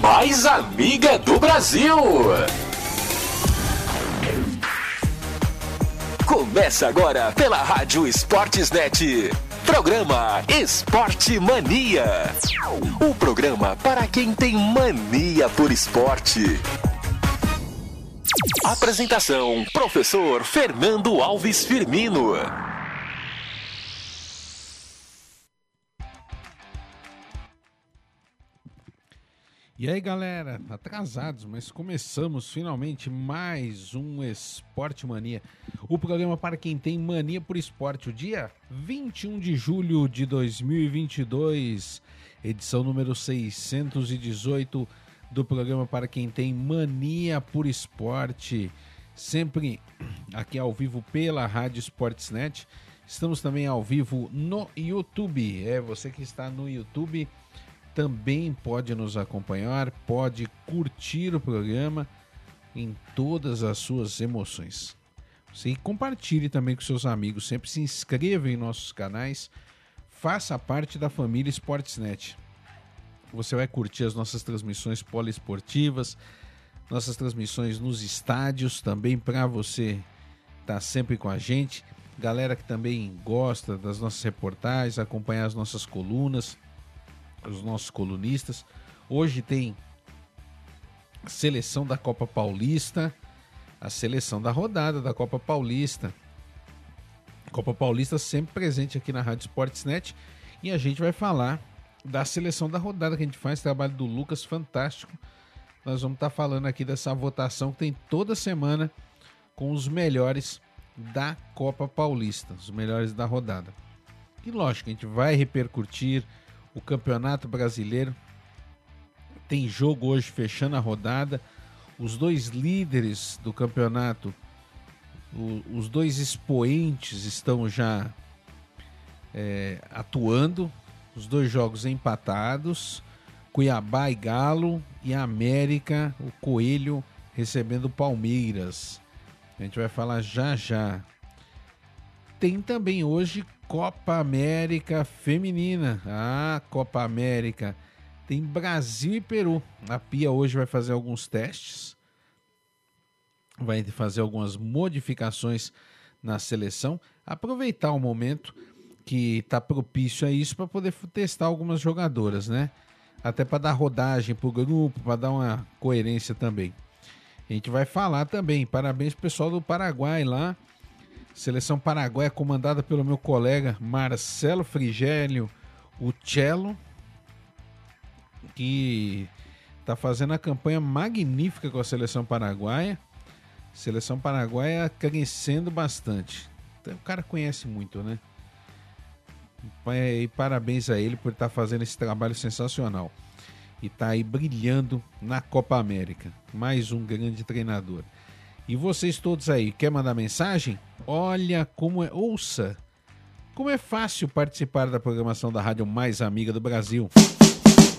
mais amiga do Brasil. Começa agora pela Rádio Esportes Net. Programa Esporte Mania. O programa para quem tem mania por esporte. Apresentação: Professor Fernando Alves Firmino. E aí galera, atrasados, mas começamos finalmente mais um Esporte Mania. O programa para quem tem mania por esporte, o dia 21 de julho de 2022, edição número 618 do programa para quem tem mania por esporte. Sempre aqui ao vivo pela Rádio Sportsnet. Estamos também ao vivo no YouTube. É você que está no YouTube também pode nos acompanhar, pode curtir o programa em todas as suas emoções. Você compartilhe também com seus amigos, sempre se inscreva em nossos canais, faça parte da família Sportsnet. Você vai curtir as nossas transmissões poliesportivas, nossas transmissões nos estádios também para você estar tá sempre com a gente. Galera que também gosta das nossas reportagens, acompanhar as nossas colunas os nossos colunistas. Hoje tem a seleção da Copa Paulista, a seleção da rodada da Copa Paulista. Copa Paulista sempre presente aqui na Rádio Sportsnet e a gente vai falar da seleção da rodada que a gente faz, trabalho do Lucas fantástico. Nós vamos estar falando aqui dessa votação que tem toda semana com os melhores da Copa Paulista, os melhores da rodada. E lógico, a gente vai repercutir o Campeonato Brasileiro. Tem jogo hoje fechando a rodada. Os dois líderes do campeonato, o, os dois expoentes estão já é, atuando. Os dois jogos empatados. Cuiabá e Galo e América, o Coelho recebendo Palmeiras. A gente vai falar já já. Tem também hoje Copa América Feminina. Ah, Copa América. Tem Brasil e Peru. A Pia hoje vai fazer alguns testes. Vai fazer algumas modificações na seleção. Aproveitar o momento que está propício a isso para poder testar algumas jogadoras, né? Até para dar rodagem para o grupo, para dar uma coerência também. A gente vai falar também. Parabéns pro pessoal do Paraguai lá Seleção paraguaia comandada pelo meu colega Marcelo Frigélio, o Cello, que está fazendo a campanha magnífica com a seleção paraguaia. Seleção paraguaia crescendo bastante. Então, o cara conhece muito, né? E parabéns a ele por estar tá fazendo esse trabalho sensacional. E está aí brilhando na Copa América. Mais um grande treinador. E vocês todos aí, quer mandar mensagem? Olha como é, ouça. Como é fácil participar da programação da rádio mais amiga do Brasil.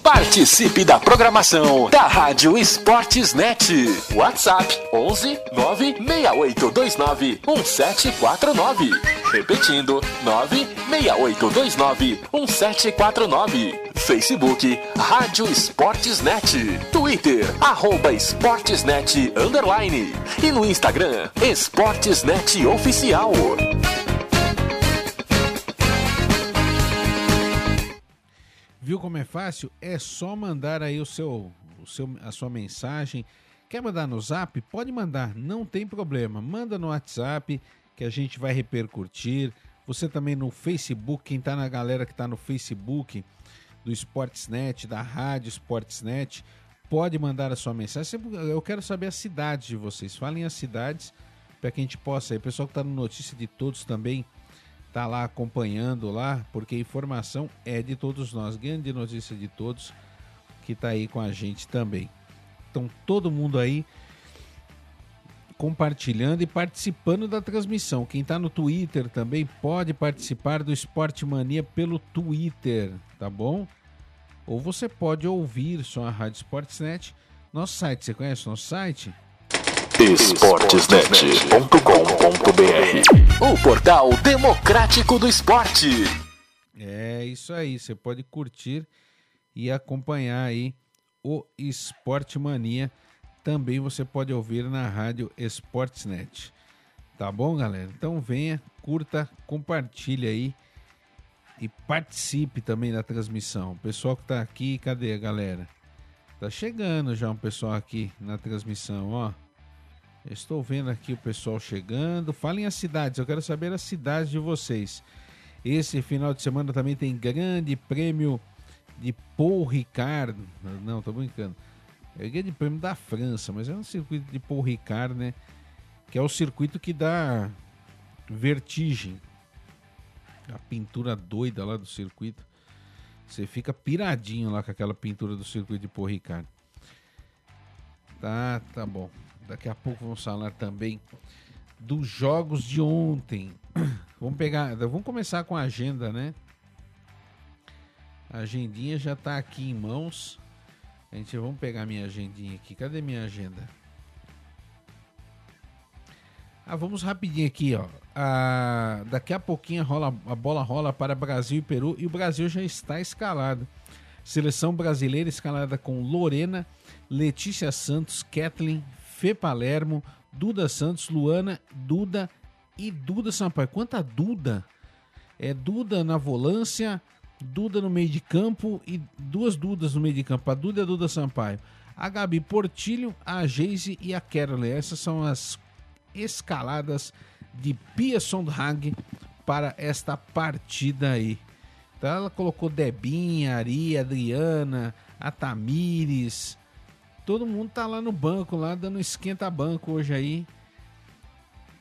Participe da programação da Rádio Esportes Net. WhatsApp 11 96829 1749. Repetindo 96829 1749. Facebook Rádio Esportes Net. Twitter arroba Esportesnet underline. E no Instagram Esportesnet Oficial. Viu como é fácil? É só mandar aí o seu, o seu, a sua mensagem. Quer mandar no zap? Pode mandar, não tem problema. Manda no WhatsApp que a gente vai repercutir. Você também no Facebook, quem tá na galera que tá no Facebook do Sportsnet, da Rádio Sportsnet, pode mandar a sua mensagem. Eu quero saber as cidades de vocês. Falem as cidades para que a gente possa. O pessoal que está no Notícia de Todos também tá lá acompanhando lá, porque a informação é de todos nós. Grande notícia de todos que tá aí com a gente também. Então todo mundo aí compartilhando e participando da transmissão. Quem está no Twitter também pode participar do Esporte Mania pelo Twitter, tá bom? Ou você pode ouvir só a Rádio Sportsnet. Nosso site, você conhece o nosso site? esportesnet.com.br O portal democrático do esporte. É isso aí, você pode curtir e acompanhar aí o Esporte Mania. Também você pode ouvir na rádio Sportsnet. Tá bom, galera? Então venha, curta, compartilhe aí e participe também da transmissão. O pessoal que tá aqui, cadê a galera? Tá chegando já um pessoal aqui na transmissão, ó. estou vendo aqui o pessoal chegando. Falem as cidades, eu quero saber as cidades de vocês. Esse final de semana também tem grande prêmio de Paul Ricard. Não, tô brincando. É grande prêmio da França, mas é um circuito de Paul Ricard, né? Que é o circuito que dá vertigem. A pintura doida lá do circuito. Você fica piradinho lá com aquela pintura do circuito de Paul Ricard. Tá, tá bom. Daqui a pouco vamos falar também dos jogos de ontem. Vamos pegar, vamos começar com a agenda, né? A agendinha já tá aqui em mãos. A gente vamos pegar minha agendinha aqui. Cadê minha agenda? Ah, vamos rapidinho aqui, ó. Ah, daqui a pouquinho rola, a bola rola para Brasil e Peru e o Brasil já está escalado. Seleção brasileira escalada com Lorena, Letícia Santos, Kathleen, Fê Palermo, Duda Santos, Luana, Duda e Duda Sampaio. Quanta Duda? É Duda na volância, Duda no meio de campo e duas Dudas no meio de campo. A Duda e a Duda Sampaio. A Gabi Portilho, a Geise e a Carole. Essas são as escaladas de Pia Sondhag para esta partida aí. Então ela colocou Debinha, Ari, Adriana, a Tamires. Todo mundo tá lá no banco, lá dando esquenta banco hoje aí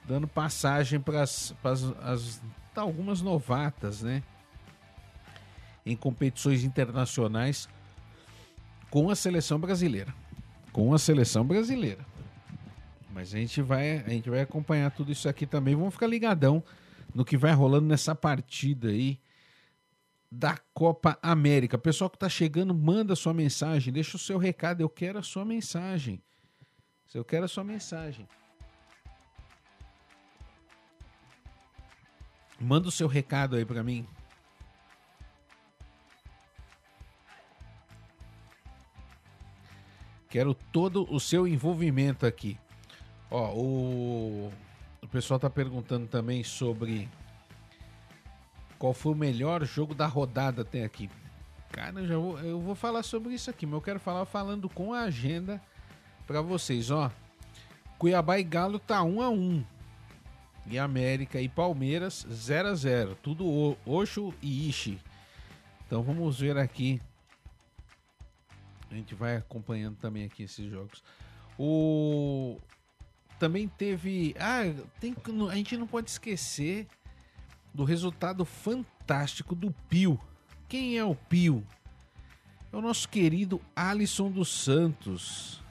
dando passagem para as algumas novatas, né? Em competições internacionais com a seleção brasileira. Com a seleção brasileira. Mas a gente vai, a gente vai acompanhar tudo isso aqui também. Vamos ficar ligadão no que vai rolando nessa partida aí da Copa América. Pessoal que tá chegando, manda sua mensagem, deixa o seu recado. Eu quero a sua mensagem. Eu quero a sua mensagem. Manda o seu recado aí para mim. Quero todo o seu envolvimento aqui. Ó, o, o pessoal tá perguntando também sobre qual foi o melhor jogo da rodada até aqui. Cara, eu, já vou, eu vou falar sobre isso aqui, mas eu quero falar falando com a agenda para vocês, ó. Cuiabá e Galo tá 1 um a 1. Um e América e Palmeiras 0 a 0 Tudo Oxo e Ishi. Então vamos ver aqui. A gente vai acompanhando também aqui esses jogos. O também teve, ah, tem a gente não pode esquecer do resultado fantástico do Pio. Quem é o Pio? É o nosso querido Alisson dos Santos.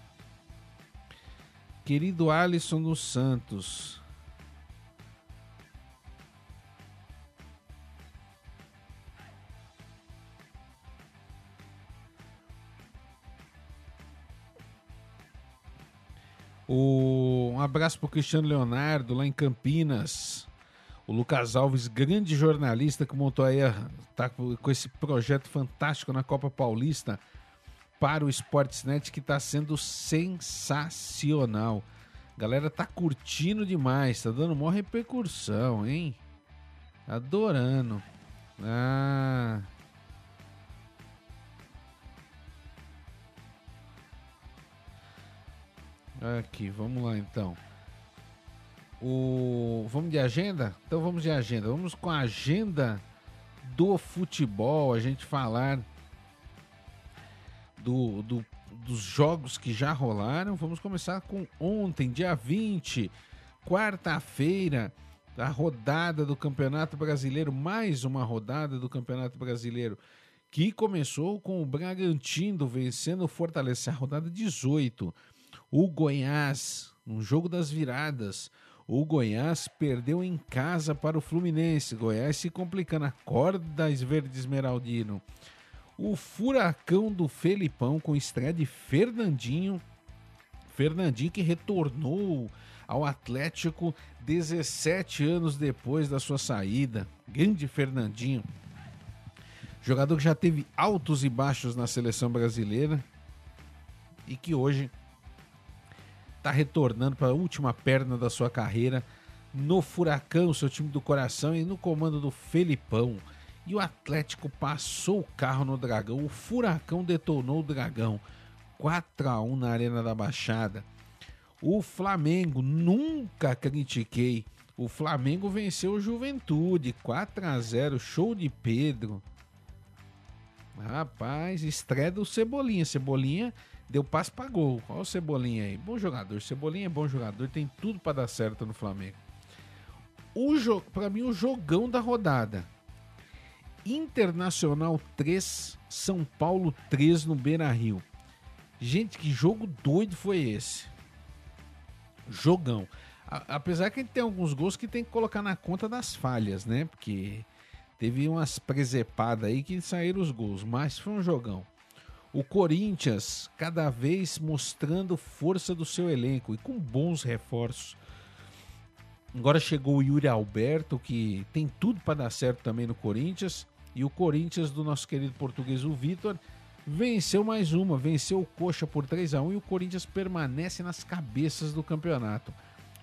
Querido Alisson dos Santos. O, um abraço para o Cristiano Leonardo, lá em Campinas. O Lucas Alves, grande jornalista que montou aí, tá com esse projeto fantástico na Copa Paulista para o Sportsnet, que está sendo sensacional. galera tá curtindo demais, tá dando maior repercussão, hein? Adorando. Ah, Aqui, vamos lá então. O... Vamos de agenda? Então vamos de agenda. Vamos com a agenda do futebol, a gente falar do, do, dos jogos que já rolaram. Vamos começar com ontem, dia 20, quarta-feira, a rodada do Campeonato Brasileiro, mais uma rodada do Campeonato Brasileiro, que começou com o Bragantino vencendo o Fortaleza, a rodada 18. O Goiás, no jogo das viradas, o Goiás perdeu em casa para o Fluminense. Goiás se complicando. Acorda, Verde Esmeraldino. O furacão do Felipão com estreia de Fernandinho. Fernandinho que retornou ao Atlético 17 anos depois da sua saída. Grande Fernandinho. Jogador que já teve altos e baixos na seleção brasileira e que hoje está retornando para a última perna da sua carreira no Furacão, seu time do coração, e no comando do Felipão. E o Atlético passou o carro no Dragão. O Furacão detonou o Dragão. 4 a 1 na Arena da Baixada. O Flamengo, nunca critiquei. O Flamengo venceu o Juventude, 4 a 0 show de Pedro. Rapaz, estreia do Cebolinha. Cebolinha deu passe para gol. Olha o Cebolinha aí. Bom jogador. Cebolinha é bom jogador, tem tudo para dar certo no Flamengo. O jo... Para mim, o jogão da rodada. Internacional 3, São Paulo 3 no Beira Rio. Gente, que jogo doido foi esse? Jogão. A, apesar que tem alguns gols que tem que colocar na conta das falhas, né? Porque teve umas presepadas aí que saíram os gols, mas foi um jogão. O Corinthians cada vez mostrando força do seu elenco e com bons reforços. Agora chegou o Yuri Alberto, que tem tudo para dar certo também no Corinthians. E o Corinthians do nosso querido português, o Vitor, venceu mais uma, venceu o Coxa por 3 a 1 e o Corinthians permanece nas cabeças do campeonato.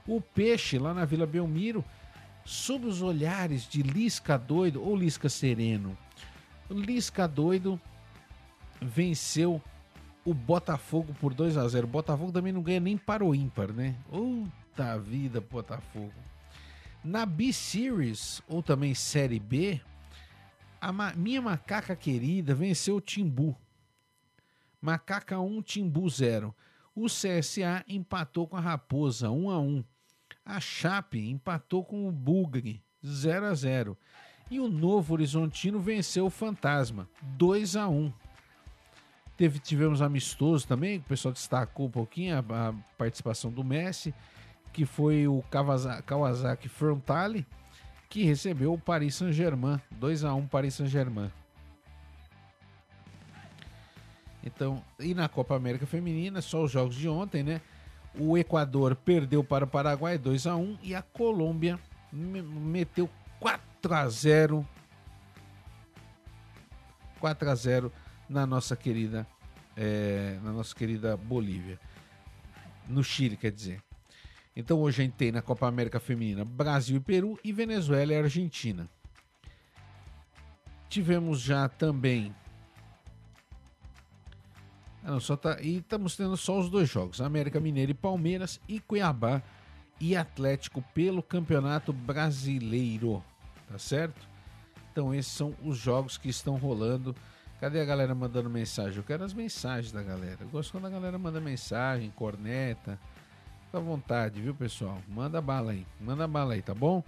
O Peixe, lá na Vila Belmiro, sob os olhares de Lisca Doido ou Lisca Sereno. Lisca Doido venceu o Botafogo por 2 a 0 O Botafogo também não ganha nem para o ímpar, né? Puta vida, Botafogo. Na B-Series, ou também Série B, a ma minha macaca querida venceu o Timbu Macaca 1, Timbu 0. O CSA empatou com a Raposa 1 a 1. A Chape empatou com o Bugre 0 a 0. E o Novo Horizontino venceu o Fantasma 2 a 1. Teve, tivemos amistoso também, o pessoal destacou um pouquinho a, a participação do Messi, que foi o Kawasaki, Frontale, que recebeu o Paris Saint-Germain, 2 a 1 Paris Saint-Germain. Então, e na Copa América Feminina, só os jogos de ontem, né? O Equador perdeu para o Paraguai 2 a 1 e a Colômbia meteu 4 a 0 4 a 0 na nossa querida é, na nossa querida Bolívia. No Chile, quer dizer. Então hoje a gente tem na Copa América Feminina Brasil e Peru e Venezuela e Argentina. Tivemos já também ah, não, só tá, e estamos tendo só os dois jogos: América Mineiro e Palmeiras e Cuiabá e Atlético pelo Campeonato Brasileiro. Tá certo? Então esses são os jogos que estão rolando. Cadê a galera mandando mensagem? Eu quero as mensagens da galera. Eu gosto quando a galera manda mensagem, corneta. Fica à vontade, viu, pessoal? Manda bala aí. Manda bala aí, tá bom?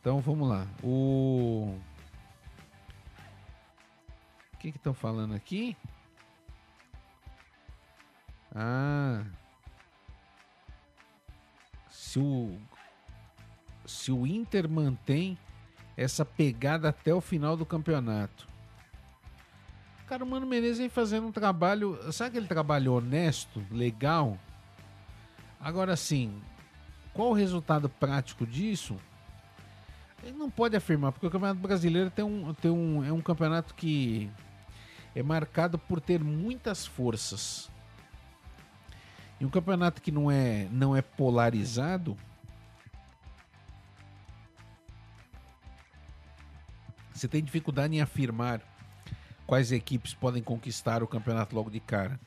Então vamos lá. O. O que estão falando aqui? Ah. Se o se o Inter mantém essa pegada até o final do campeonato. Cara, o Mano Menezes vem fazendo um trabalho, sabe aquele trabalho honesto, legal? Agora sim, qual o resultado prático disso? Ele não pode afirmar, porque o Campeonato Brasileiro tem um, tem um, é um campeonato que é marcado por ter muitas forças. E um campeonato que não é, não é polarizado, você tem dificuldade em afirmar quais equipes podem conquistar o campeonato logo de cara.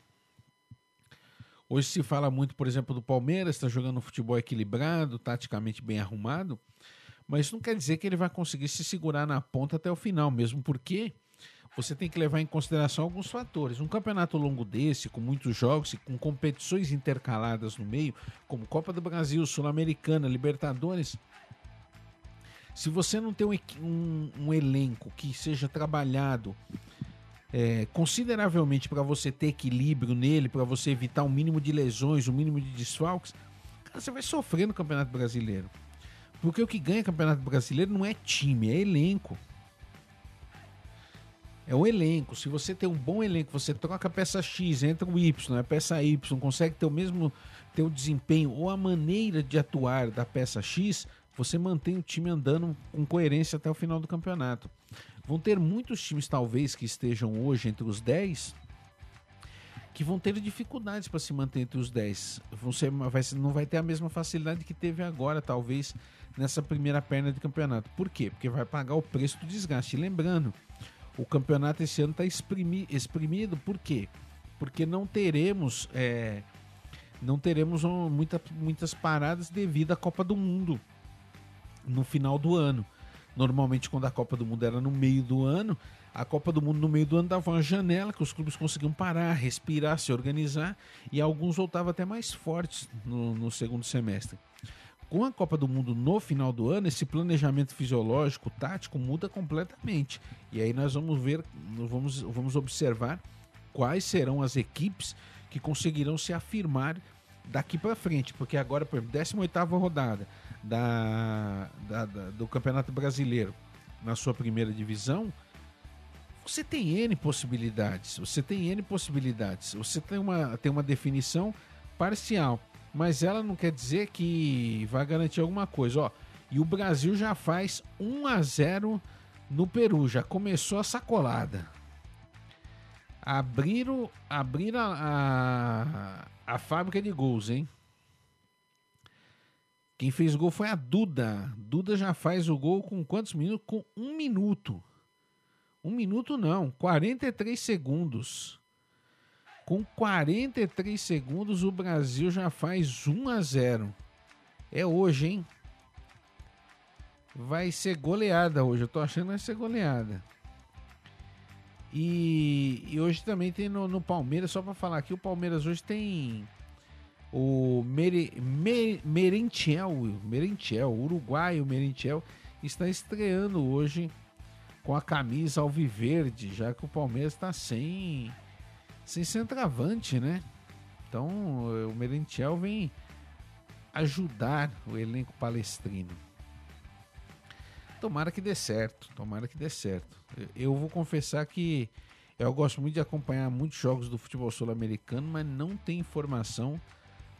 Hoje se fala muito, por exemplo, do Palmeiras, está jogando um futebol equilibrado, taticamente bem arrumado, mas isso não quer dizer que ele vai conseguir se segurar na ponta até o final, mesmo porque você tem que levar em consideração alguns fatores. Um campeonato longo desse, com muitos jogos e com competições intercaladas no meio, como Copa do Brasil, Sul-Americana, Libertadores, se você não tem um, um, um elenco que seja trabalhado é, consideravelmente para você ter equilíbrio nele, para você evitar o um mínimo de lesões, o um mínimo de desfalques, cara, você vai sofrer no Campeonato Brasileiro. Porque o que ganha Campeonato Brasileiro não é time, é elenco é o elenco. Se você tem um bom elenco, você troca a peça X, entra o Y, a peça Y, consegue ter o mesmo ter o desempenho ou a maneira de atuar da peça X, você mantém o time andando com coerência até o final do campeonato. Vão ter muitos times, talvez, que estejam hoje entre os 10 que vão ter dificuldades para se manter entre os 10. Vão ser, vai, não vai ter a mesma facilidade que teve agora, talvez, nessa primeira perna de campeonato. Por quê? Porque vai pagar o preço do desgaste. lembrando, o campeonato esse ano está exprimi, exprimido, por quê? Porque não teremos. É, não teremos muita, muitas paradas devido à Copa do Mundo no final do ano. Normalmente, quando a Copa do Mundo era no meio do ano, a Copa do Mundo no meio do ano dava uma janela que os clubes conseguiam parar, respirar, se organizar e alguns voltavam até mais fortes no, no segundo semestre. Com a Copa do Mundo no final do ano, esse planejamento fisiológico, tático muda completamente. E aí nós vamos ver, vamos, vamos observar quais serão as equipes que conseguirão se afirmar daqui para frente, porque agora, por exemplo, 18 rodada da, da, da, do Campeonato Brasileiro na sua primeira divisão, você tem N possibilidades. Você tem N possibilidades. Você tem uma, tem uma definição parcial, mas ela não quer dizer que vai garantir alguma coisa. Ó, e o Brasil já faz 1 a 0 no Peru, já começou a sacolada. Abriram, abriram a, a, a fábrica de gols, hein? Quem fez gol foi a Duda. Duda já faz o gol com quantos minutos? Com um minuto. Um minuto não, 43 segundos. Com 43 segundos, o Brasil já faz 1 a 0. É hoje, hein? Vai ser goleada hoje. Eu tô achando que vai ser goleada. E, e hoje também tem no, no Palmeiras, só para falar aqui, o Palmeiras hoje tem o Mere, Mer, Merentiel, Merentiel, o Merentiel, está estreando hoje com a camisa alviverde, já que o Palmeiras está sem, sem centroavante, né? Então o Merentiel vem ajudar o elenco palestrino. Tomara que dê certo, tomara que dê certo. Eu vou confessar que eu gosto muito de acompanhar muitos jogos do futebol sul-americano, mas não tem informação,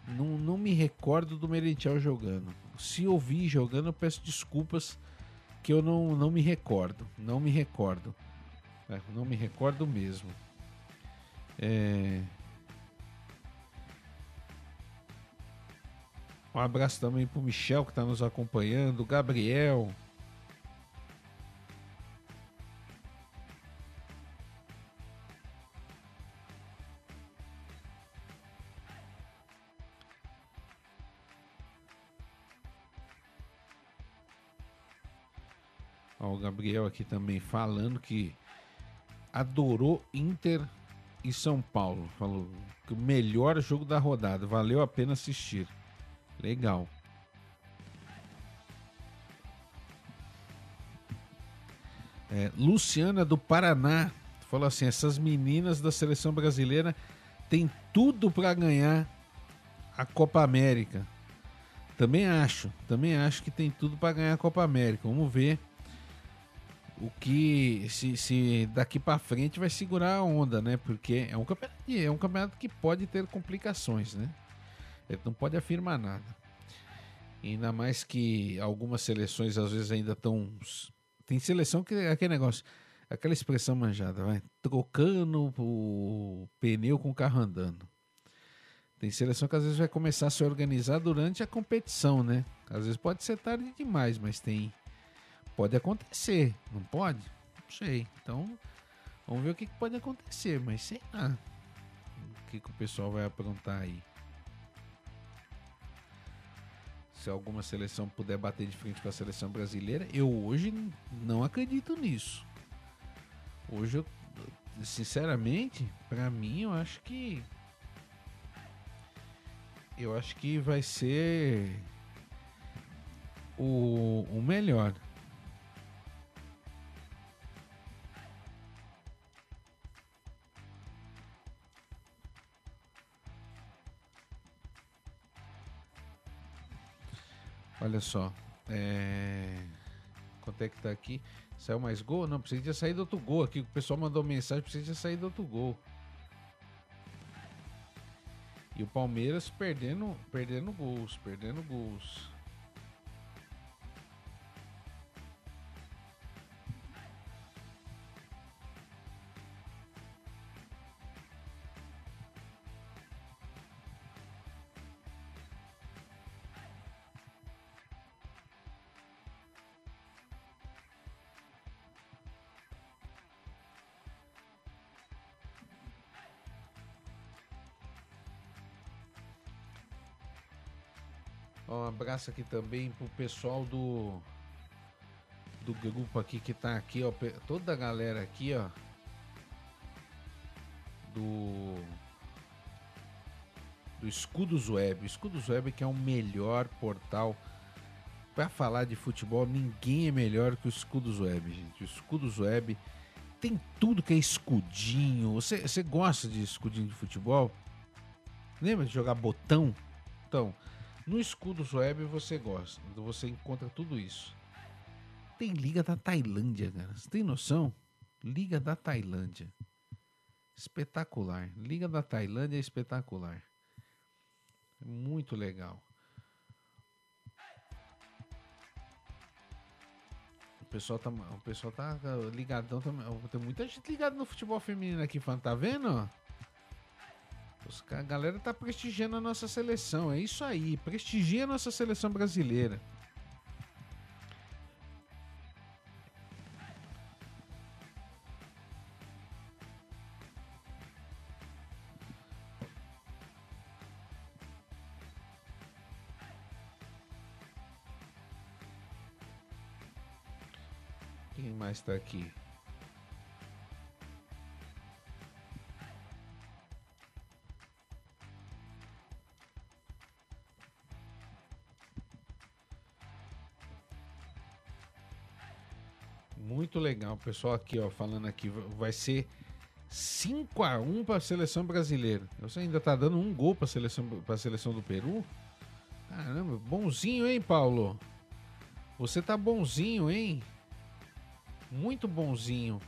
não, não me recordo do Merentiel jogando. Se ouvi jogando, eu peço desculpas que eu não, não me recordo. Não me recordo. É, não me recordo mesmo. É... Um abraço também pro Michel que está nos acompanhando, Gabriel. O Gabriel aqui também falando que adorou Inter e São Paulo. Falou que o melhor jogo da rodada. Valeu a pena assistir. Legal. É, Luciana do Paraná falou assim: essas meninas da seleção brasileira têm tudo para ganhar a Copa América. Também acho, também acho que tem tudo para ganhar a Copa América. Vamos ver o que se, se daqui para frente vai segurar a onda, né? Porque é um campeonato, é um campeonato que pode ter complicações, né? Ele não pode afirmar nada. Ainda mais que algumas seleções às vezes ainda estão tem seleção que é aquele negócio, aquela expressão manjada, vai trocando o pneu com o carro andando. Tem seleção que às vezes vai começar a se organizar durante a competição, né? Às vezes pode ser tarde demais, mas tem Pode acontecer, não pode? Não sei. Então, vamos ver o que, pode acontecer, mas sei lá. O que, que o pessoal vai aprontar aí. Se alguma seleção puder bater de frente com a seleção brasileira, eu hoje não acredito nisso. Hoje eu, sinceramente, para mim, eu acho que eu acho que vai ser o, o melhor. Olha só. É... Quanto é que tá aqui? Saiu mais gol? Não, precisa ter saído outro gol aqui. O pessoal mandou mensagem, precisa ter saído outro gol. E o Palmeiras perdendo, perdendo gols, perdendo gols. Um abraço aqui também pro pessoal do do grupo aqui que tá aqui, ó, toda a galera aqui, ó, do do Escudos Web. Escudos Web que é o melhor portal para falar de futebol. Ninguém é melhor que o Escudos Web, gente. O Escudos Web tem tudo que é escudinho. Você, você gosta de escudinho de futebol? Lembra de jogar botão? Então, no Escudos Web você gosta, você encontra tudo isso. Tem Liga da Tailândia, cara. Você tem noção? Liga da Tailândia. Espetacular. Liga da Tailândia é espetacular. Muito legal. O pessoal tá, o pessoal tá ligadão também. Tem muita gente ligada no futebol feminino aqui, tá vendo? A galera tá prestigiando a nossa seleção. É isso aí. Prestigia a nossa seleção brasileira. Quem mais está aqui? Pessoal aqui, ó, falando aqui, vai ser 5 a 1 para a seleção brasileira. Você ainda tá dando um gol para a seleção para seleção do Peru? Caramba, bonzinho, hein, Paulo? Você tá bonzinho, hein? Muito bonzinho.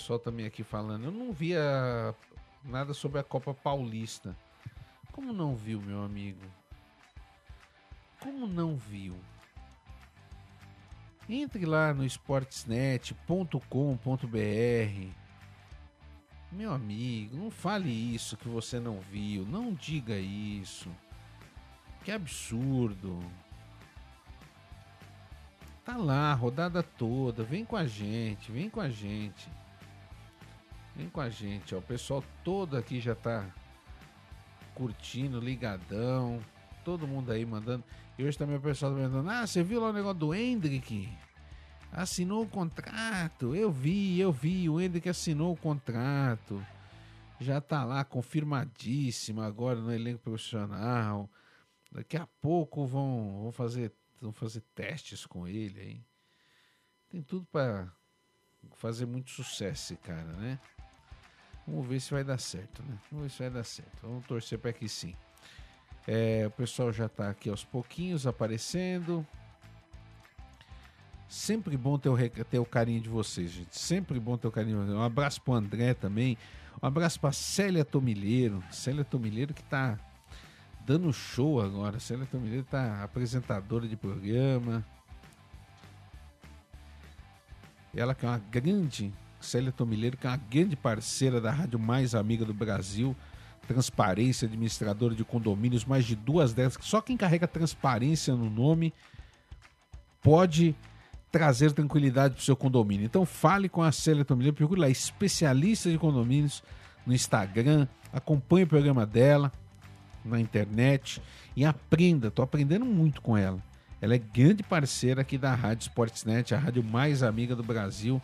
Pessoal também aqui falando. Eu não via nada sobre a Copa Paulista. Como não viu, meu amigo? Como não viu? Entre lá no sportsnet.com.br meu amigo, não fale isso que você não viu. Não diga isso. Que absurdo. Tá lá, rodada toda. Vem com a gente, vem com a gente. Vem com a gente, ó. O pessoal todo aqui já tá curtindo, ligadão. Todo mundo aí mandando. E hoje também o pessoal tá mandando. Ah, você viu lá o negócio do Hendrick? assinou o contrato. Eu vi, eu vi, o Hendrick assinou o contrato. Já tá lá confirmadíssimo agora no elenco profissional. Daqui a pouco vão, vão fazer vão fazer testes com ele aí. Tem tudo para fazer muito sucesso cara, né? Vamos ver se vai dar certo, né? Vamos ver se vai dar certo. Vamos torcer para que sim. É, o pessoal já está aqui aos pouquinhos aparecendo. Sempre bom ter o, ter o carinho de vocês, gente. Sempre bom ter o carinho. Um abraço pro André também. Um abraço pra Célia Tomilheiro. Célia Tomilheiro que tá dando show agora. Célia Tomilheiro tá apresentadora de programa. Ela que é uma grande, Célia Tomilheiro, que é uma grande parceira da rádio mais amiga do Brasil. Transparência, administradora de condomínios, mais de duas delas. Só quem carrega transparência no nome pode trazer tranquilidade para o seu condomínio. Então fale com a Célia Tomilheiro, procure lá, especialista de condomínios no Instagram, acompanhe o programa dela na internet e aprenda. Estou aprendendo muito com ela. Ela é grande parceira aqui da Rádio Sportsnet, a rádio mais amiga do Brasil.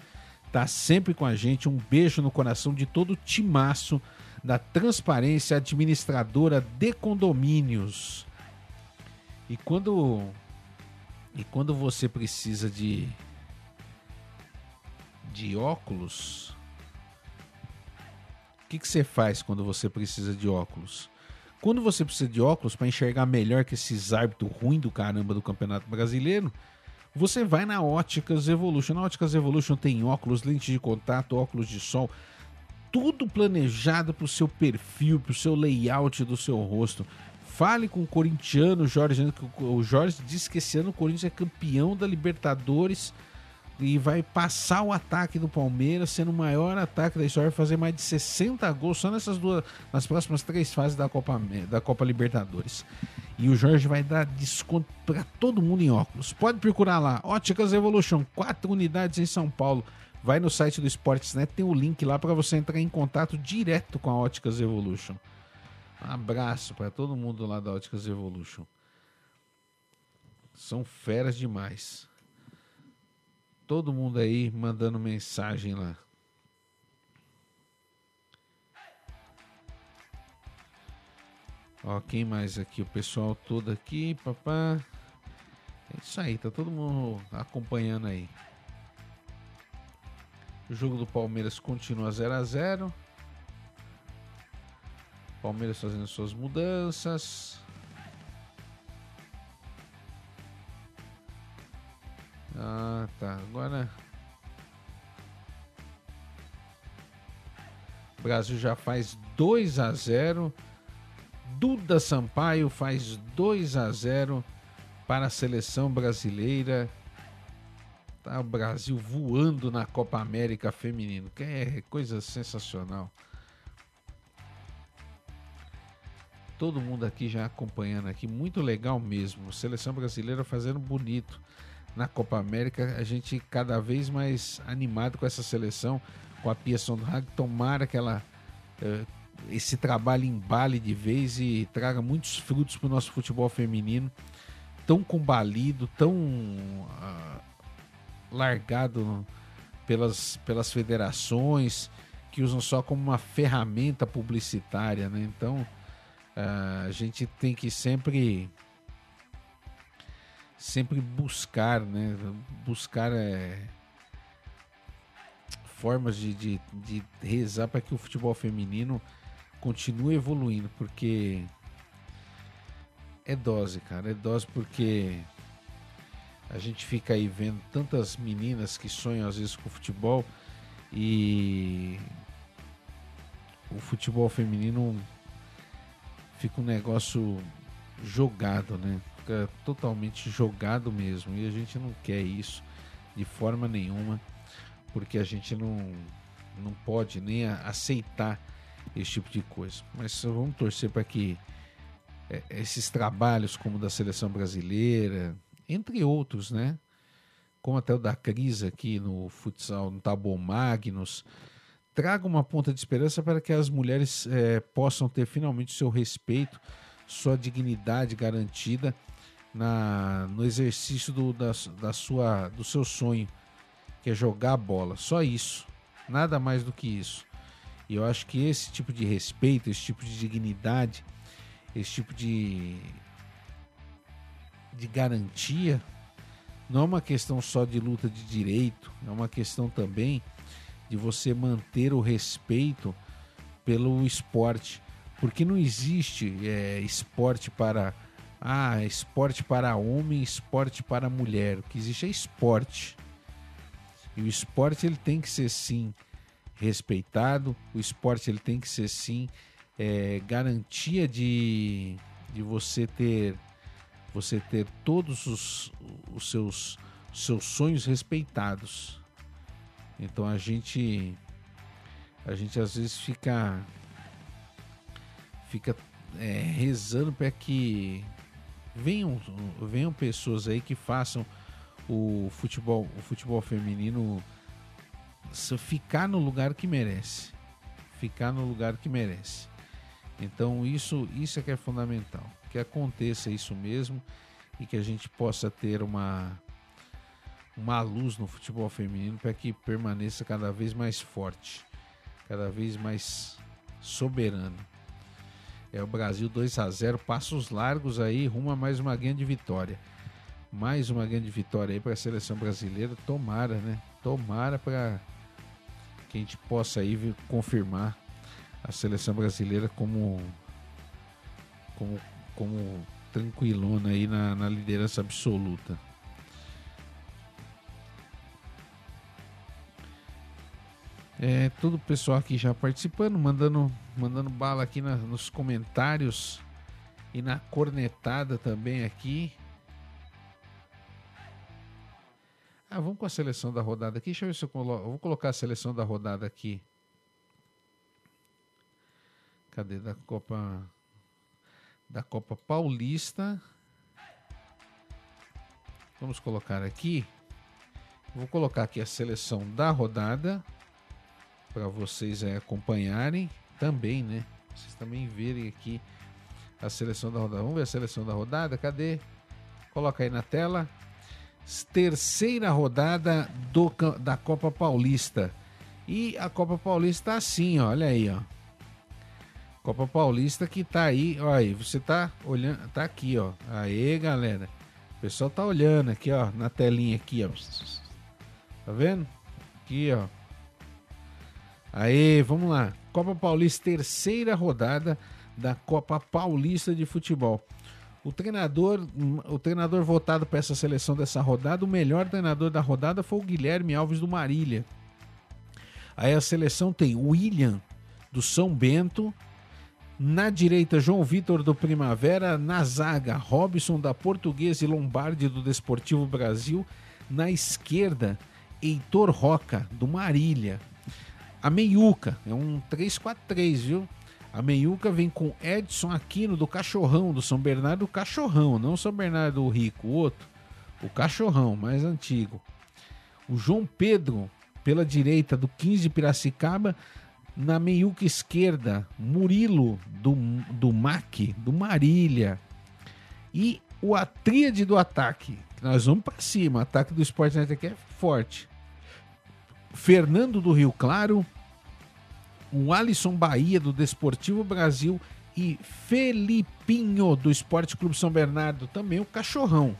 Tá sempre com a gente. Um beijo no coração de todo o timaço da Transparência Administradora de Condomínios. E quando e quando você precisa de de óculos, o que, que você faz quando você precisa de óculos? Quando você precisa de óculos para enxergar melhor que esses árbitros ruins do caramba do Campeonato Brasileiro, você vai na Óticas Evolution. Na Óticas Evolution tem óculos, lentes de contato, óculos de sol, tudo planejado para o seu perfil, para o seu layout do seu rosto. Fale com o corintiano Jorge. O Jorge disse que esse ano o Corinthians é campeão da Libertadores e vai passar o ataque do Palmeiras, sendo o maior ataque da história, fazer mais de 60 gols só nessas duas, nas próximas três fases da Copa, da Copa Libertadores. E o Jorge vai dar desconto para todo mundo em óculos. Pode procurar lá, Óticas Evolution, quatro unidades em São Paulo. Vai no site do Sportsnet, tem o link lá para você entrar em contato direto com a Óticas Evolution. Um abraço para todo mundo lá da Óticas Evolution. São feras demais. Todo mundo aí mandando mensagem lá. Ó, quem mais aqui? O pessoal todo aqui, papá. É isso aí, tá todo mundo acompanhando aí. O jogo do Palmeiras continua 0 a 0 Palmeiras fazendo suas mudanças. Ah, tá. Agora. O Brasil já faz 2 a 0. Duda Sampaio faz 2 a 0 para a seleção brasileira. Tá o Brasil voando na Copa América feminino, que é coisa sensacional. Todo mundo aqui já acompanhando aqui, muito legal mesmo. Seleção brasileira fazendo bonito na Copa América. A gente cada vez mais animado com essa seleção, com a Pia Sondhag. Tomara que ela uh, esse trabalho embale de vez e traga muitos frutos para o nosso futebol feminino, tão combalido, tão uh, largado pelas, pelas federações que usam só como uma ferramenta publicitária, né? Então uh, a gente tem que sempre sempre buscar, né? Buscar é, formas de, de, de rezar para que o futebol feminino continue evoluindo, porque é dose, cara, é dose porque a gente fica aí vendo tantas meninas que sonham às vezes com futebol e o futebol feminino fica um negócio jogado, né? Fica totalmente jogado mesmo. E a gente não quer isso de forma nenhuma, porque a gente não, não pode nem aceitar esse tipo de coisa. Mas vamos torcer para que é, esses trabalhos, como da seleção brasileira, entre outros, né? Como até o da Cris aqui no futsal, no Tabo Magnus, traga uma ponta de esperança para que as mulheres é, possam ter finalmente seu respeito, sua dignidade garantida na, no exercício do, da, da sua, do seu sonho, que é jogar a bola. Só isso. Nada mais do que isso. E eu acho que esse tipo de respeito, esse tipo de dignidade, esse tipo de, de garantia, não é uma questão só de luta de direito, é uma questão também de você manter o respeito pelo esporte. Porque não existe é, esporte para ah, esporte para homem, esporte para mulher. O que existe é esporte. E o esporte ele tem que ser sim respeitado. O esporte ele tem que ser sim é, garantia de, de você ter você ter todos os, os seus seus sonhos respeitados. Então a gente a gente às vezes fica fica é, rezando para que venham, venham pessoas aí que façam o futebol, o futebol feminino ficar no lugar que merece. Ficar no lugar que merece. Então isso, isso é que é fundamental. Que aconteça isso mesmo e que a gente possa ter uma, uma luz no futebol feminino para que permaneça cada vez mais forte, cada vez mais soberano. É o Brasil 2 a 0 passos largos aí, rumo a mais uma grande vitória. Mais uma grande vitória aí para a seleção brasileira. Tomara, né? Tomara para que a gente possa aí confirmar a seleção brasileira como como, como tranquilona aí na, na liderança absoluta. É, todo o pessoal aqui já participando, mandando, mandando bala aqui na, nos comentários e na cornetada também aqui. Ah, vamos com a seleção da rodada aqui. Deixa eu ver se eu coloco. Vou colocar a seleção da rodada aqui. Cadê? Da Copa. Da Copa Paulista. Vamos colocar aqui. Vou colocar aqui a seleção da rodada. Para vocês aí acompanharem também, né? Vocês também verem aqui a seleção da rodada. Vamos ver a seleção da rodada? Cadê? Coloca aí na tela. Terceira rodada do, da Copa Paulista. E a Copa Paulista tá assim, ó, olha aí, ó. Copa Paulista que tá aí, ó aí, você tá olhando, tá aqui, ó. Aê, galera. O pessoal tá olhando aqui, ó, na telinha aqui, ó. Tá vendo? Aqui, ó. Aê, vamos lá. Copa Paulista, terceira rodada da Copa Paulista de Futebol. O treinador, o treinador votado para essa seleção dessa rodada, o melhor treinador da rodada foi o Guilherme Alves do Marília. Aí a seleção tem William do São Bento, na direita João Vitor do Primavera, na zaga Robson da Portuguesa e Lombardi do Desportivo Brasil, na esquerda Heitor Roca do Marília. A meiuca é um 3-4-3, viu? A meiuca vem com Edson Aquino do Cachorrão, do São Bernardo do Cachorrão, não São Bernardo do Rico, o outro, o Cachorrão, mais antigo. O João Pedro, pela direita do 15 Piracicaba, na meiuca esquerda, Murilo do, do MAC, do Marília. E o a tríade do ataque, nós vamos para cima, o ataque do Sport aqui é forte. Fernando do Rio Claro, o Alisson Bahia do Desportivo Brasil e Felipinho do Esporte Clube São Bernardo, também o Cachorrão.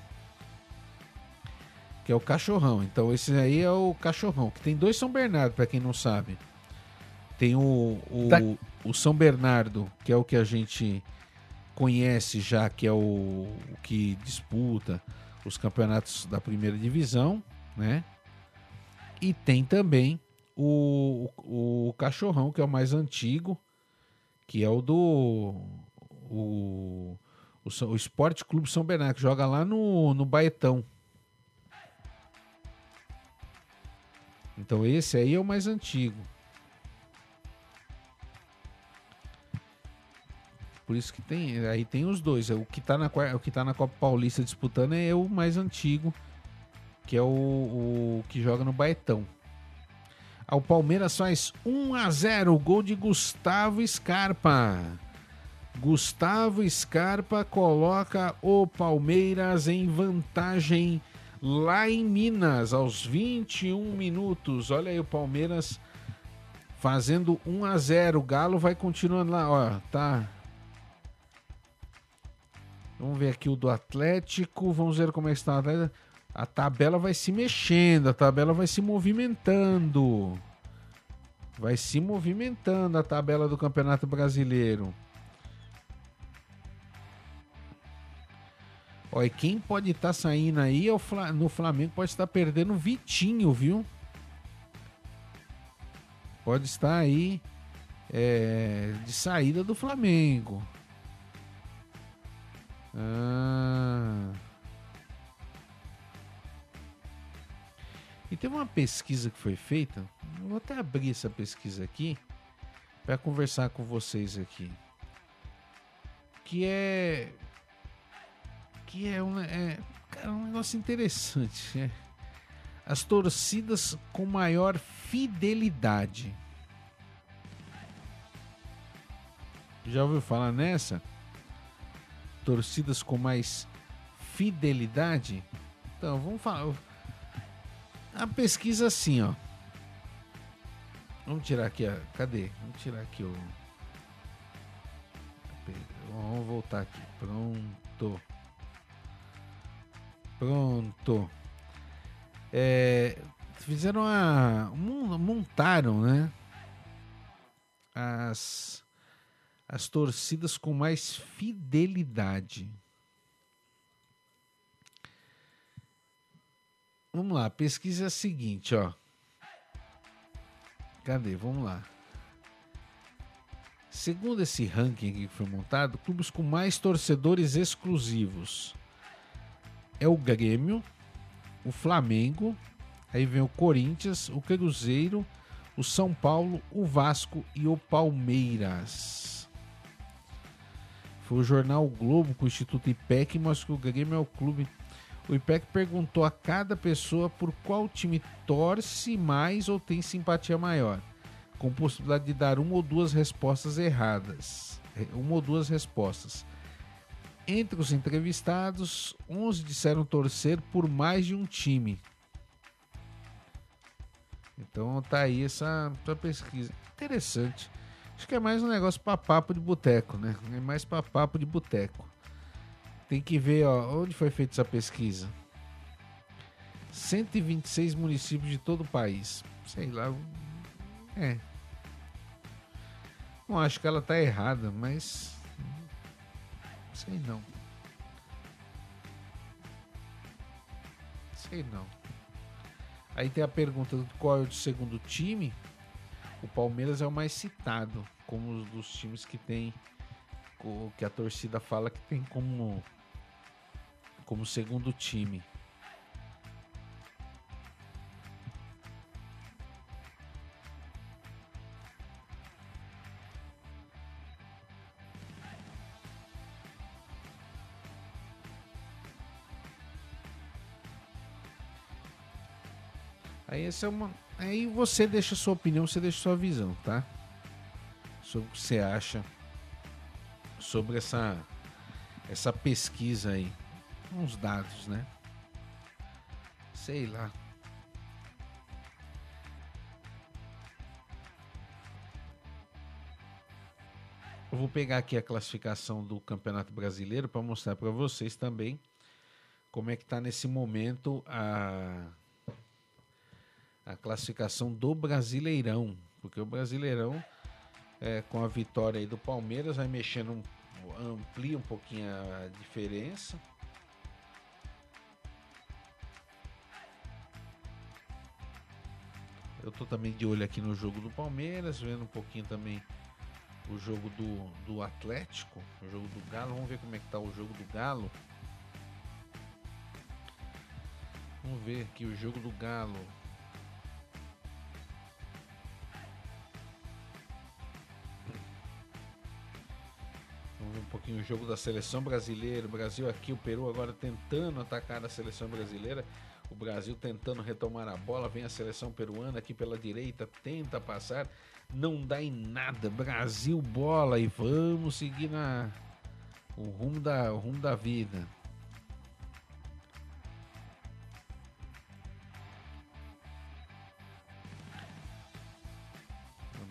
Que é o Cachorrão. Então esse aí é o Cachorrão, que tem dois São Bernardo, para quem não sabe. Tem o, o, tá. o, São Bernardo, que é o que a gente conhece já, que é o, o que disputa os campeonatos da primeira divisão, né? E tem também o, o, Cachorrão, que é o mais antigo, que é o do. O, o, o Esporte Clube São Bernardo, que joga lá no, no Baetão. Então esse aí é o mais antigo. Por isso que tem, aí tem os dois. O que tá na, o que tá na Copa Paulista disputando é o mais antigo, que é o, o que joga no Baetão. O Palmeiras faz 1 a 0, gol de Gustavo Scarpa. Gustavo Scarpa coloca o Palmeiras em vantagem lá em Minas, aos 21 minutos. Olha aí o Palmeiras fazendo 1 a 0. O Galo vai continuando lá, ó, tá. Vamos ver aqui o do Atlético. Vamos ver como é que está o Atlético a tabela vai se mexendo, a tabela vai se movimentando. Vai se movimentando a tabela do Campeonato Brasileiro. Olha, quem pode estar tá saindo aí é no Flamengo pode estar perdendo o Vitinho, viu? Pode estar aí é, de saída do Flamengo. Ah. E teve uma pesquisa que foi feita, vou até abrir essa pesquisa aqui para conversar com vocês aqui, que é que é um, é, cara, um negócio interessante, né? As torcidas com maior fidelidade. Já ouviu falar nessa? Torcidas com mais fidelidade? Então, vamos falar a pesquisa assim, ó. Vamos tirar aqui, ó. Cadê? Vamos tirar aqui o. Vamos voltar aqui. Pronto. Pronto. É, fizeram a. Montaram, né? As, as torcidas com mais fidelidade. Vamos lá, pesquisa é a seguinte, ó. Cadê? Vamos lá. Segundo esse ranking que foi montado, clubes com mais torcedores exclusivos é o Grêmio, o Flamengo, Aí vem o Corinthians, o Cruzeiro, o São Paulo, o Vasco e o Palmeiras. Foi o jornal Globo com o Instituto IPEC mostra que o Grêmio é o clube. O IPEC perguntou a cada pessoa por qual time torce mais ou tem simpatia maior, com possibilidade de dar uma ou duas respostas erradas. Uma ou duas respostas. Entre os entrevistados, 11 disseram torcer por mais de um time. Então tá aí essa, essa pesquisa. Interessante. Acho que é mais um negócio para papo de boteco, né? É mais para papo de boteco. Tem que ver, ó, onde foi feita essa pesquisa. 126 municípios de todo o país. Sei lá. É. Não acho que ela tá errada, mas sei não. Sei não. Aí tem a pergunta de qual é o segundo time. O Palmeiras é o mais citado como um dos times que tem que a torcida fala que tem como como segundo time. Aí essa é uma. Aí você deixa sua opinião, você deixa sua visão, tá? Sobre o que você acha sobre essa essa pesquisa aí. Uns dados, né? Sei lá. Eu vou pegar aqui a classificação do Campeonato Brasileiro para mostrar para vocês também como é que está nesse momento a a classificação do Brasileirão, porque o Brasileirão, é, com a vitória aí do Palmeiras, vai mexendo, amplia um pouquinho a diferença. Eu tô também de olho aqui no jogo do Palmeiras, vendo um pouquinho também o jogo do, do Atlético, o jogo do Galo. Vamos ver como é que tá o jogo do Galo. Vamos ver aqui o jogo do Galo. pouquinho o jogo da seleção brasileira. O Brasil aqui, o Peru agora tentando atacar a seleção brasileira. O Brasil tentando retomar a bola. Vem a seleção peruana aqui pela direita, tenta passar. Não dá em nada. Brasil bola e vamos seguir na o rumo da, o rumo da vida.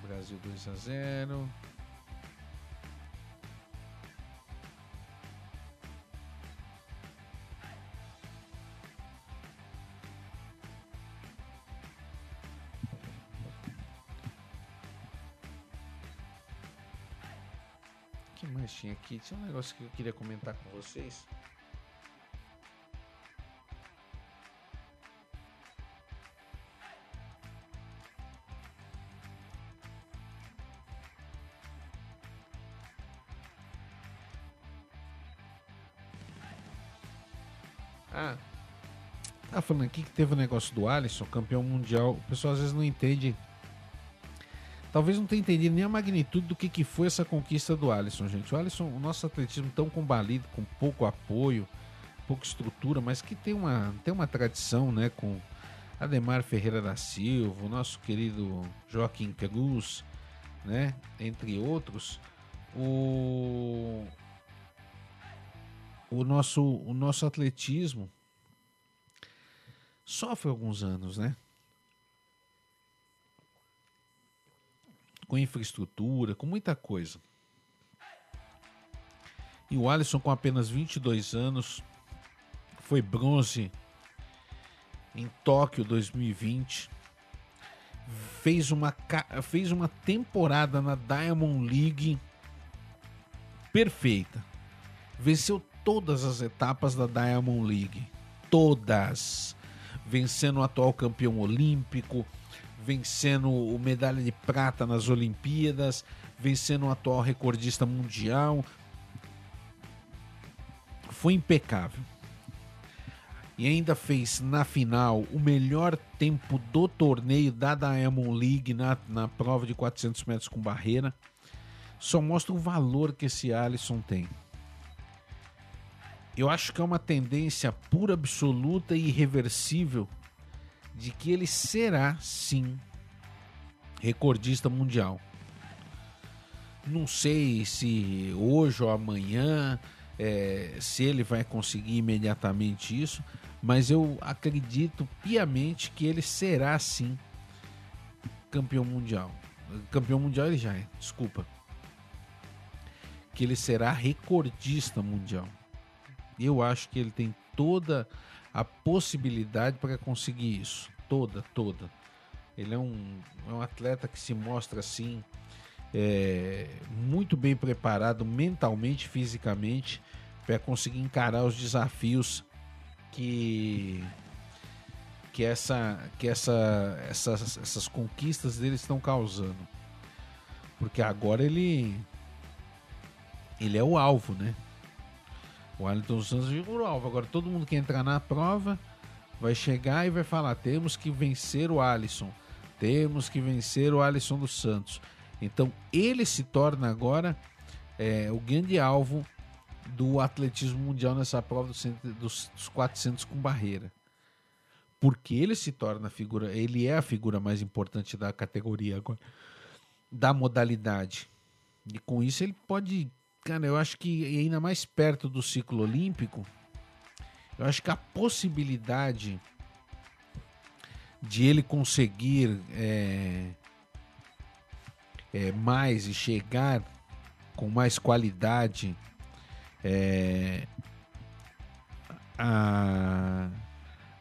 Brasil 2 a 0. Tinha aqui. Tinha um negócio que eu queria comentar com vocês. Ah, tá falando aqui que teve o um negócio do Alisson, campeão mundial. O pessoal às vezes não entende talvez não tenha entendido nem a magnitude do que, que foi essa conquista do Alisson, gente. O Alisson, o nosso atletismo tão combalido, com pouco apoio, pouca estrutura, mas que tem uma, tem uma tradição, né, com Ademar Ferreira da Silva, o nosso querido Joaquim Cruz, né, entre outros. O o nosso o nosso atletismo sofre alguns anos, né? Com infraestrutura, com muita coisa. E o Alisson, com apenas 22 anos, foi bronze em Tóquio 2020. Fez uma, fez uma temporada na Diamond League perfeita. Venceu todas as etapas da Diamond League. Todas. Vencendo o atual campeão olímpico, vencendo o medalha de prata nas Olimpíadas, vencendo o atual recordista mundial. Foi impecável. e ainda fez na final o melhor tempo do torneio da Diamond League na, na prova de 400 metros com barreira, só mostra o valor que esse Alisson tem. Eu acho que é uma tendência pura, absoluta e irreversível de que ele será sim recordista mundial. Não sei se hoje ou amanhã, é, se ele vai conseguir imediatamente isso, mas eu acredito piamente que ele será sim campeão mundial. Campeão mundial ele já é, desculpa. Que ele será recordista mundial. Eu acho que ele tem toda a possibilidade para conseguir isso. Toda, toda. Ele é um, é um atleta que se mostra assim, é, muito bem preparado mentalmente, fisicamente, para conseguir encarar os desafios que que essa que essa essas, essas conquistas dele estão causando. Porque agora ele ele é o alvo, né? O Wellington Santos virou o alvo. Agora todo mundo que entrar na prova vai chegar e vai falar: temos que vencer o Alisson, temos que vencer o Alisson dos Santos. Então ele se torna agora é, o grande alvo do atletismo mundial nessa prova dos, dos, dos 400 com barreira. Porque ele se torna a figura, ele é a figura mais importante da categoria agora, da modalidade. E com isso ele pode, cara, eu acho que ainda mais perto do ciclo olímpico, eu acho que a possibilidade de ele conseguir é, é, mais e chegar com mais qualidade é, a,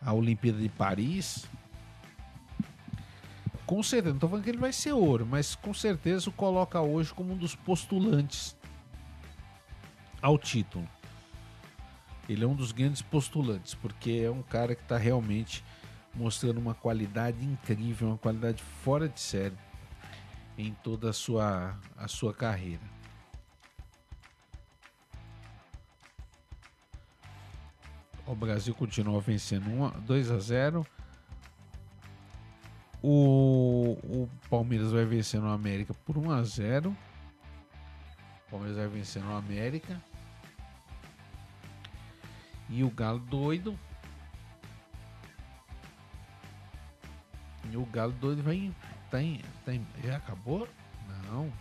a Olimpíada de Paris. Com certeza, não estou falando que ele vai ser ouro, mas com certeza o coloca hoje como um dos postulantes ao título. Ele é um dos grandes postulantes, porque é um cara que está realmente mostrando uma qualidade incrível, uma qualidade fora de série em toda a sua, a sua carreira. O Brasil continua vencendo 2 a 0. O, o Palmeiras vai vencendo o América por 1 a 0. O Palmeiras vai vencendo o América. E o Galo doido. E o Galo doido vai. Tem, tem, já acabou? Não.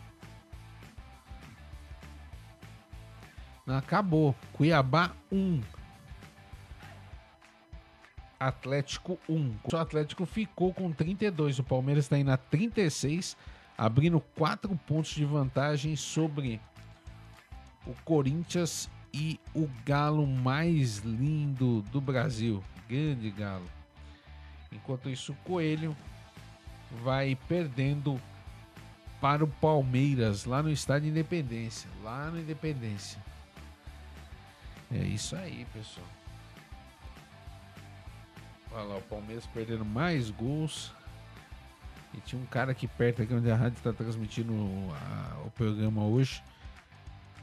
Não acabou. Cuiabá 1. Atlético 1. O Atlético ficou com 32. O Palmeiras está indo a 36, abrindo 4 pontos de vantagem sobre o Corinthians e o galo mais lindo do Brasil. Grande galo. Enquanto isso, o Coelho vai perdendo para o Palmeiras lá no estádio Independência. Lá no Independência. É isso aí, pessoal. Olha lá, o Palmeiras perdendo mais gols. E tinha um cara aqui perto aqui onde a rádio está transmitindo a, o programa hoje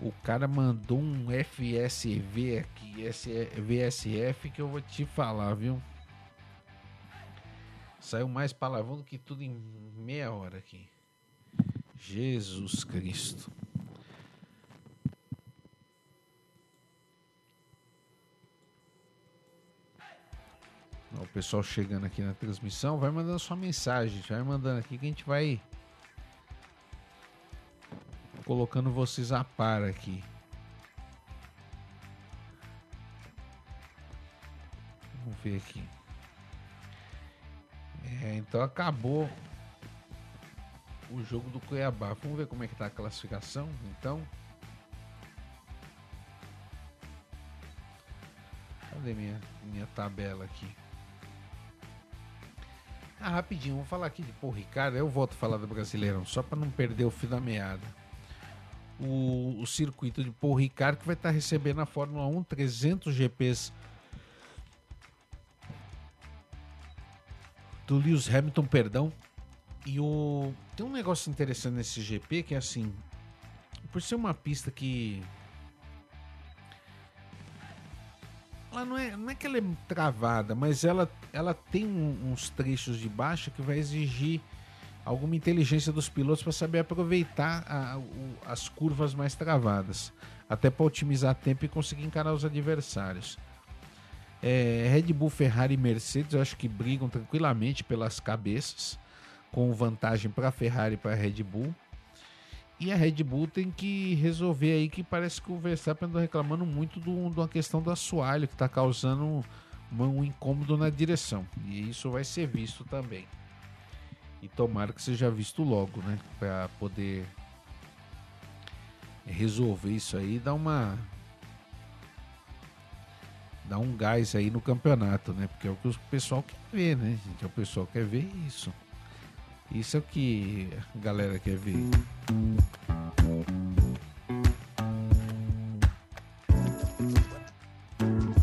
o cara mandou um FSV aqui, VSF, que eu vou te falar, viu? Saiu mais palavrão do que tudo em meia hora aqui. Jesus Cristo. O pessoal chegando aqui na transmissão, vai mandando sua mensagem, vai mandando aqui que a gente vai colocando vocês a par aqui. Vamos ver aqui. É, então acabou o jogo do Cuiabá. Vamos ver como é que tá a classificação, então. Cadê minha, minha tabela aqui? Ah, rapidinho, vamos falar aqui de Paul Ricardo. Eu volto a falar do Brasileirão, só para não perder o fio da meada o, o circuito de Paul Ricard, que vai estar recebendo a Fórmula 1 300 GPs do Lewis Hamilton, perdão. E o tem um negócio interessante nesse GP que é assim, por ser uma pista que lá não é, não é que ela é travada, mas ela, ela tem um, uns trechos de baixa que vai exigir alguma inteligência dos pilotos para saber aproveitar a, o, as curvas mais travadas, até para otimizar tempo e conseguir encarar os adversários. É, Red Bull, Ferrari e Mercedes, eu acho que brigam tranquilamente pelas cabeças, com vantagem para Ferrari e para Red Bull. E a Red Bull tem que resolver aí que parece que o Verstappen anda reclamando muito de uma questão do assoalho que está causando um, um incômodo na direção. E isso vai ser visto também. E tomara que seja visto logo, né? Para poder resolver isso aí e dar uma. dar um gás aí no campeonato, né? Porque é o que o pessoal quer ver, né, gente? É o pessoal quer ver isso. Isso é o que a galera quer ver.